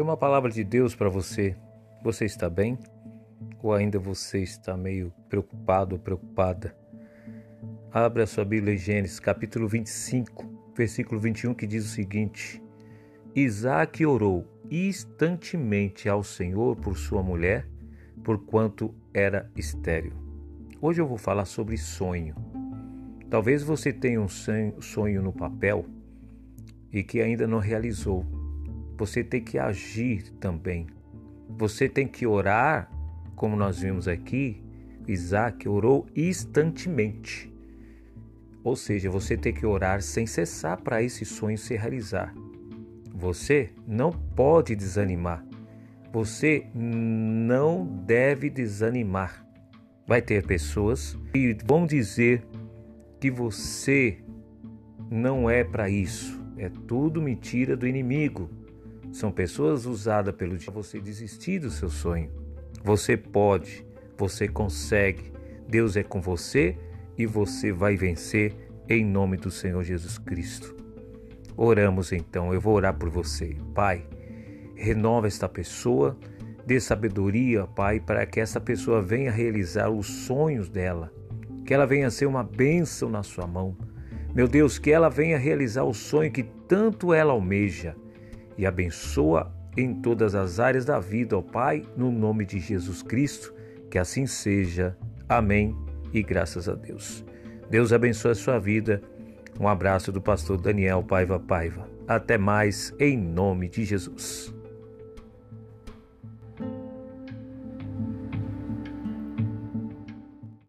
Tem uma palavra de Deus para você. Você está bem? Ou ainda você está meio preocupado ou preocupada? Abra a sua Bíblia em Gênesis, capítulo 25, versículo 21, que diz o seguinte: Isaac orou instantemente ao Senhor por sua mulher, porquanto era estéril. Hoje eu vou falar sobre sonho. Talvez você tenha um sonho no papel e que ainda não realizou. Você tem que agir também. Você tem que orar, como nós vimos aqui, Isaac orou instantemente. Ou seja, você tem que orar sem cessar para esse sonho se realizar. Você não pode desanimar. Você não deve desanimar. Vai ter pessoas que vão dizer que você não é para isso. É tudo mentira do inimigo. São pessoas usadas pelo dia você desistir do seu sonho. Você pode, você consegue. Deus é com você e você vai vencer em nome do Senhor Jesus Cristo. Oramos então, eu vou orar por você. Pai, renova esta pessoa, dê sabedoria, Pai, para que essa pessoa venha realizar os sonhos dela, que ela venha ser uma bênção na sua mão meu Deus, que ela venha realizar o sonho que tanto ela almeja e abençoa em todas as áreas da vida, ó Pai, no nome de Jesus Cristo, que assim seja. Amém e graças a Deus. Deus abençoe a sua vida. Um abraço do pastor Daniel Paiva Paiva. Até mais, em nome de Jesus.